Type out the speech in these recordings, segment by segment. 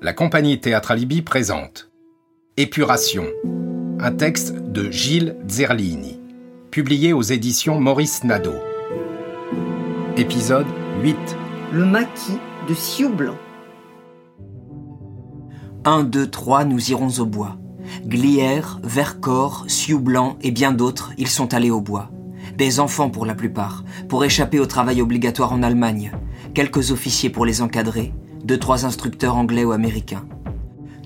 la compagnie Théâtre présente Épuration, un texte de Gilles Zerlini, publié aux éditions Maurice Nadeau. Épisode 8 Le maquis de Sioux Blanc. 1, 2, 3, nous irons au bois. Glière, Vercors, Sioux Blanc et bien d'autres, ils sont allés au bois. Des enfants pour la plupart, pour échapper au travail obligatoire en Allemagne. Quelques officiers pour les encadrer, deux, trois instructeurs anglais ou américains.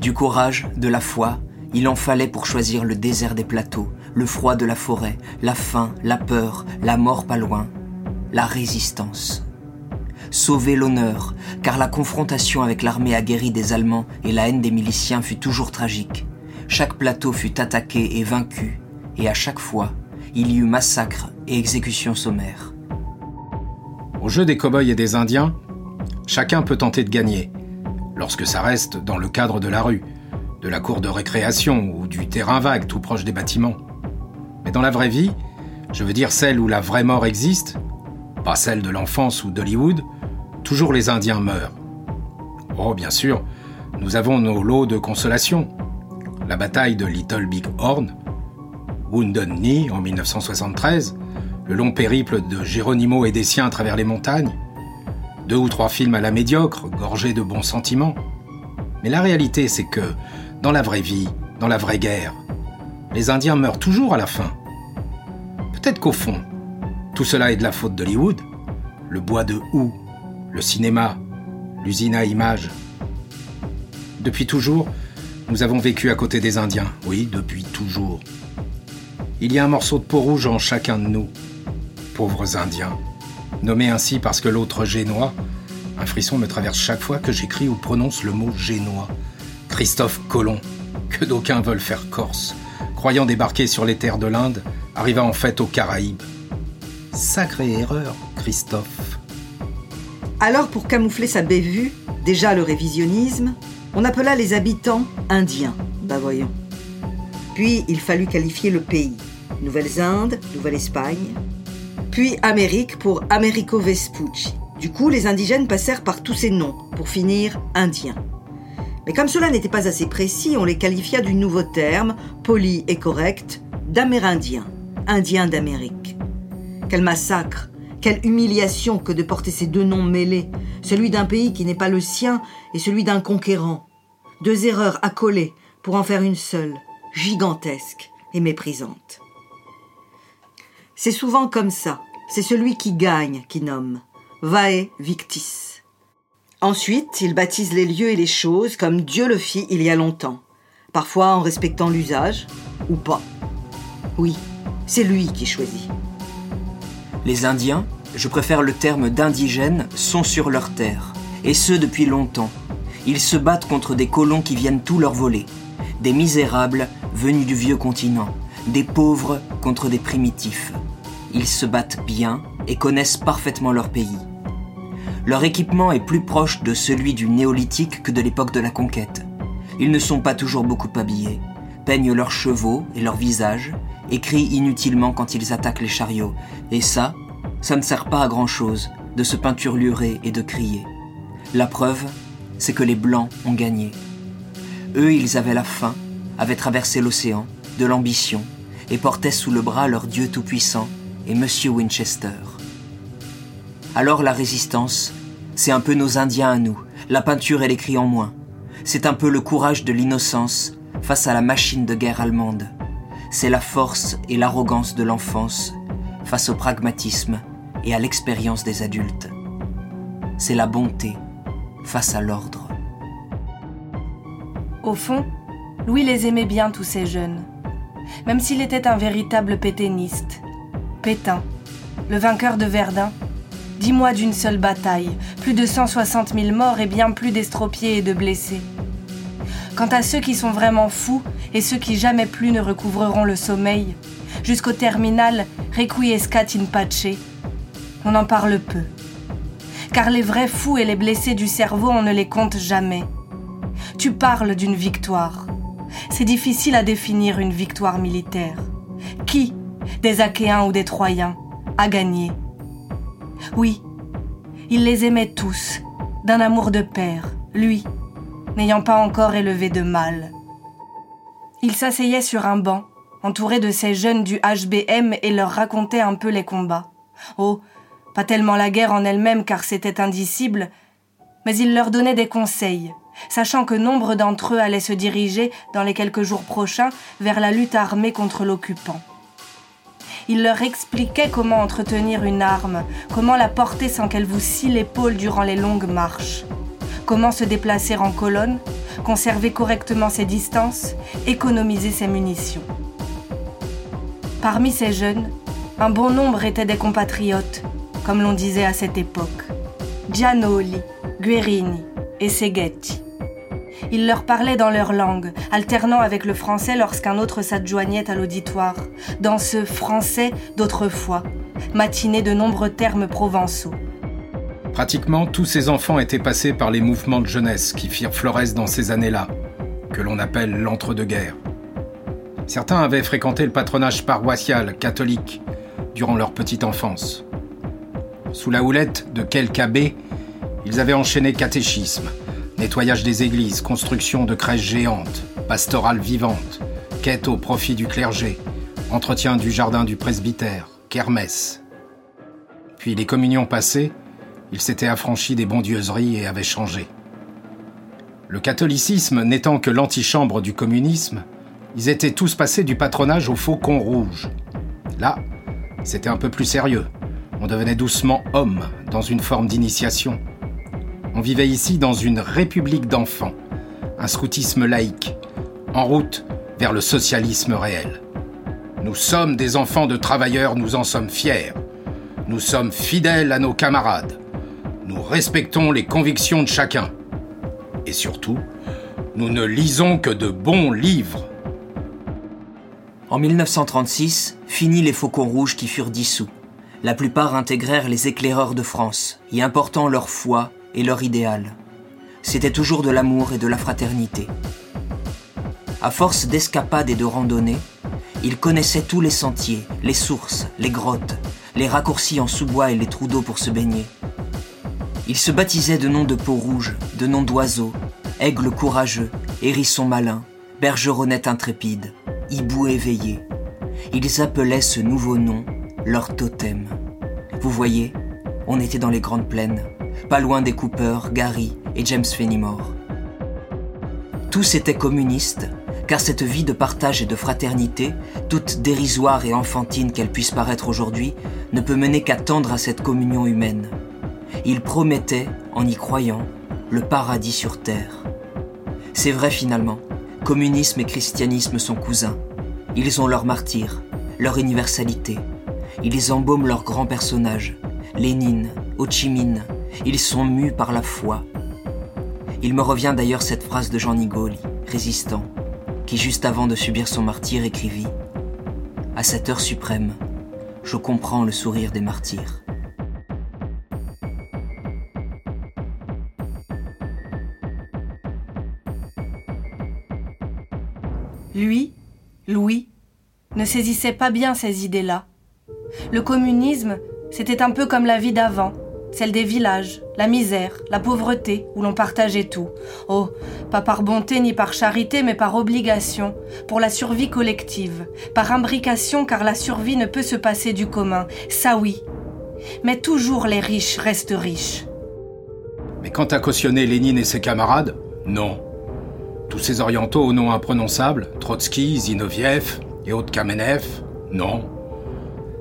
Du courage, de la foi, il en fallait pour choisir le désert des plateaux, le froid de la forêt, la faim, la peur, la mort pas loin, la résistance. Sauver l'honneur, car la confrontation avec l'armée aguerrie des Allemands et la haine des miliciens fut toujours tragique. Chaque plateau fut attaqué et vaincu, et à chaque fois, il y eut massacre et exécution sommaire. Au jeu des cow-boys et des Indiens, chacun peut tenter de gagner, lorsque ça reste dans le cadre de la rue, de la cour de récréation ou du terrain vague tout proche des bâtiments. Mais dans la vraie vie, je veux dire celle où la vraie mort existe, pas celle de l'enfance ou d'Hollywood, toujours les Indiens meurent. Oh, bien sûr, nous avons nos lots de consolation. La bataille de Little Big Horn, Wounded Knee en 1973, le long périple de Geronimo et des siens à travers les montagnes, deux ou trois films à la médiocre, gorgés de bons sentiments. Mais la réalité, c'est que, dans la vraie vie, dans la vraie guerre, les Indiens meurent toujours à la fin. Peut-être qu'au fond, tout cela est de la faute d'Hollywood, le bois de houx, le cinéma, l'usine à images. Depuis toujours, nous avons vécu à côté des Indiens, oui, depuis toujours. Il y a un morceau de peau rouge en chacun de nous, pauvres Indiens nommé ainsi parce que l'autre génois, un frisson me traverse chaque fois que j'écris ou prononce le mot génois. Christophe Colomb, que d'aucuns veulent faire corse, croyant débarquer sur les terres de l'Inde, arriva en fait aux Caraïbes. Sacrée erreur, Christophe. Alors, pour camoufler sa bévue, déjà le révisionnisme, on appela les habitants indiens. Bah. Puis il fallut qualifier le pays. Nouvelle-Inde, Nouvelle-Espagne, puis Amérique pour Americo Vespucci. Du coup, les indigènes passèrent par tous ces noms, pour finir indiens. Mais comme cela n'était pas assez précis, on les qualifia du nouveau terme, poli et correct, d'amérindiens, indiens d'Amérique. Quel massacre, quelle humiliation que de porter ces deux noms mêlés, celui d'un pays qui n'est pas le sien et celui d'un conquérant. Deux erreurs accolées pour en faire une seule, gigantesque et méprisante. C'est souvent comme ça. C'est celui qui gagne qui nomme. Vae victis. Ensuite, il baptise les lieux et les choses comme Dieu le fit il y a longtemps. Parfois en respectant l'usage, ou pas. Oui, c'est lui qui choisit. Les Indiens, je préfère le terme d'indigènes, sont sur leur terre, et ce depuis longtemps. Ils se battent contre des colons qui viennent tout leur voler, des misérables venus du vieux continent, des pauvres contre des primitifs. Ils se battent bien et connaissent parfaitement leur pays. Leur équipement est plus proche de celui du néolithique que de l'époque de la conquête. Ils ne sont pas toujours beaucoup habillés, peignent leurs chevaux et leurs visages, et crient inutilement quand ils attaquent les chariots. Et ça, ça ne sert pas à grand-chose de se peinturlurer et de crier. La preuve, c'est que les Blancs ont gagné. Eux, ils avaient la faim, avaient traversé l'océan, de l'ambition, et portaient sous le bras leur Dieu tout-puissant, et Monsieur Winchester. Alors la résistance, c'est un peu nos Indiens à nous, la peinture et les cris en moins. C'est un peu le courage de l'innocence face à la machine de guerre allemande. C'est la force et l'arrogance de l'enfance face au pragmatisme et à l'expérience des adultes. C'est la bonté face à l'ordre. Au fond, Louis les aimait bien tous ces jeunes, même s'il était un véritable pétainiste Pétain, le vainqueur de Verdun. Dix mois d'une seule bataille, plus de 160 000 morts et bien plus d'estropiés et de blessés. Quant à ceux qui sont vraiment fous et ceux qui jamais plus ne recouvreront le sommeil, jusqu'au terminal Requiescat in pace, on en parle peu. Car les vrais fous et les blessés du cerveau, on ne les compte jamais. Tu parles d'une victoire. C'est difficile à définir une victoire militaire. Qui des Achéens ou des Troyens, a gagné? Oui, il les aimait tous, d'un amour de père, lui, n'ayant pas encore élevé de mâle. Il s'asseyait sur un banc, entouré de ces jeunes du HBM, et leur racontait un peu les combats. Oh, pas tellement la guerre en elle-même car c'était indicible, mais il leur donnait des conseils, sachant que nombre d'entre eux allaient se diriger, dans les quelques jours prochains, vers la lutte armée contre l'occupant. Il leur expliquait comment entretenir une arme, comment la porter sans qu'elle vous scie l'épaule durant les longues marches, comment se déplacer en colonne, conserver correctement ses distances, économiser ses munitions. Parmi ces jeunes, un bon nombre étaient des compatriotes, comme l'on disait à cette époque. Gianoli, Guerini et Seghetti. Il leur parlait dans leur langue, alternant avec le français lorsqu'un autre s'adjoignait à l'auditoire, dans ce français d'autrefois, matiné de nombreux termes provençaux. Pratiquement tous ces enfants étaient passés par les mouvements de jeunesse qui firent florès dans ces années-là, que l'on appelle l'entre-deux-guerres. Certains avaient fréquenté le patronage paroissial catholique durant leur petite enfance. Sous la houlette de quelques abbés, ils avaient enchaîné catéchisme, nettoyage des églises, construction de crèches géantes, pastorale vivante, quête au profit du clergé, entretien du jardin du presbytère, kermesse. Puis les communions passées, ils s'étaient affranchis des bondieuseries et avaient changé. Le catholicisme n'étant que l'antichambre du communisme, ils étaient tous passés du patronage au faucon rouge. Là, c'était un peu plus sérieux. On devenait doucement homme dans une forme d'initiation. On vivait ici dans une république d'enfants, un scoutisme laïque, en route vers le socialisme réel. Nous sommes des enfants de travailleurs, nous en sommes fiers. Nous sommes fidèles à nos camarades. Nous respectons les convictions de chacun. Et surtout, nous ne lisons que de bons livres. En 1936, fini les faucons rouges qui furent dissous. La plupart intégrèrent les éclaireurs de France, y important leur foi et leur idéal. C'était toujours de l'amour et de la fraternité. À force d'escapades et de randonnées, ils connaissaient tous les sentiers, les sources, les grottes, les raccourcis en sous-bois et les trous d'eau pour se baigner. Ils se baptisaient de noms de peau rouge, de noms d'oiseaux, aigle courageux, hérisson malin, bergeronnette intrépide, hibou éveillé. Ils appelaient ce nouveau nom leur totem. Vous voyez, on était dans les grandes plaines, pas loin des Cooper, Gary et James Fenimore. Tous étaient communistes, car cette vie de partage et de fraternité, toute dérisoire et enfantine qu'elle puisse paraître aujourd'hui, ne peut mener qu'à tendre à cette communion humaine. Ils promettaient, en y croyant, le paradis sur terre. C'est vrai finalement, communisme et christianisme sont cousins. Ils ont leur martyr, leur universalité. Ils embaument leurs grands personnages, Lénine, Ho Chi Minh, ils sont mus par la foi. Il me revient d'ailleurs cette phrase de Jean Nigoli, résistant, qui juste avant de subir son martyr écrivit ⁇ À cette heure suprême, je comprends le sourire des martyrs. Lui, Louis, ne saisissait pas bien ces idées-là. Le communisme, c'était un peu comme la vie d'avant, celle des villages, la misère, la pauvreté, où l'on partageait tout. Oh, pas par bonté ni par charité, mais par obligation, pour la survie collective, par imbrication, car la survie ne peut se passer du commun, ça oui. Mais toujours les riches restent riches. Mais quant à cautionner Lénine et ses camarades, non. Tous ces orientaux au nom imprononçable, Trotsky, Zinoviev et autres Kamenev, non.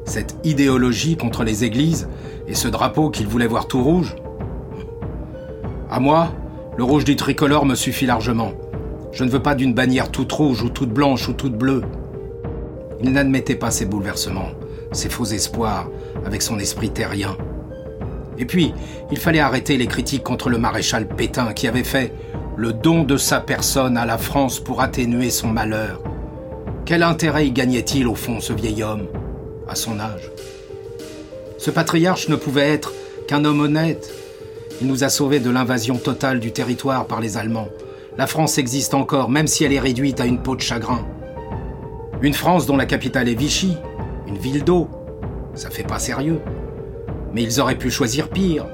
Cette idéologie contre les églises et ce drapeau qu'il voulait voir tout rouge À moi, le rouge du tricolore me suffit largement. Je ne veux pas d'une bannière toute rouge ou toute blanche ou toute bleue. Il n'admettait pas ces bouleversements, ces faux espoirs, avec son esprit terrien. Et puis, il fallait arrêter les critiques contre le maréchal Pétain qui avait fait le don de sa personne à la France pour atténuer son malheur. Quel intérêt y gagnait-il au fond ce vieil homme, à son âge? Ce patriarche ne pouvait être qu'un homme honnête. Il nous a sauvés de l'invasion totale du territoire par les Allemands. La France existe encore, même si elle est réduite à une peau de chagrin. Une France dont la capitale est Vichy, une ville d'eau. Ça fait pas sérieux. Mais ils auraient pu choisir pire.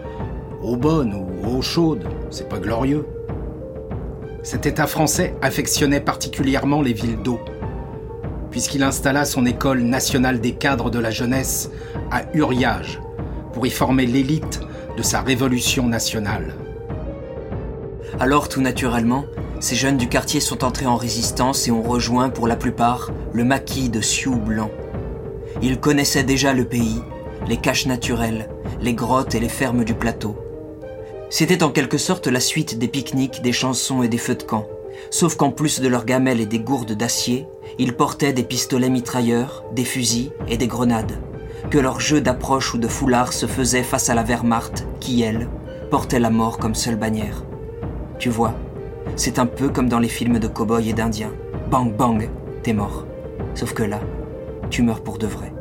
Eau bonne ou eau chaude, c'est pas glorieux. cet État français affectionnait particulièrement les villes d'eau, puisqu'il installa son école nationale des cadres de la jeunesse à Uriage, pour y former l'élite de sa révolution nationale. Alors tout naturellement, ces jeunes du quartier sont entrés en résistance et ont rejoint pour la plupart le maquis de Sioux Blanc. Ils connaissaient déjà le pays, les caches naturelles, les grottes et les fermes du plateau. C'était en quelque sorte la suite des pique-niques, des chansons et des feux de camp. Sauf qu'en plus de leurs gamelles et des gourdes d'acier, ils portaient des pistolets mitrailleurs, des fusils et des grenades. Que leur jeu d'approche ou de foulard se faisait face à la Wehrmacht qui, elle, portait la mort comme seule bannière. Tu vois, c'est un peu comme dans les films de cow-boys et d'indiens. Bang bang, t'es mort. Sauf que là, tu meurs pour de vrai.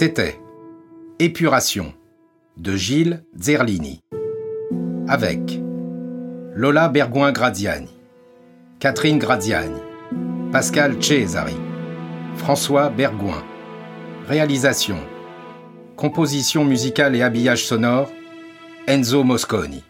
C'était Épuration de Gilles Zerlini avec Lola Bergouin-Gradiani, Catherine Gradiani, Pascal Cesari, François Bergouin. Réalisation, composition musicale et habillage sonore, Enzo Mosconi.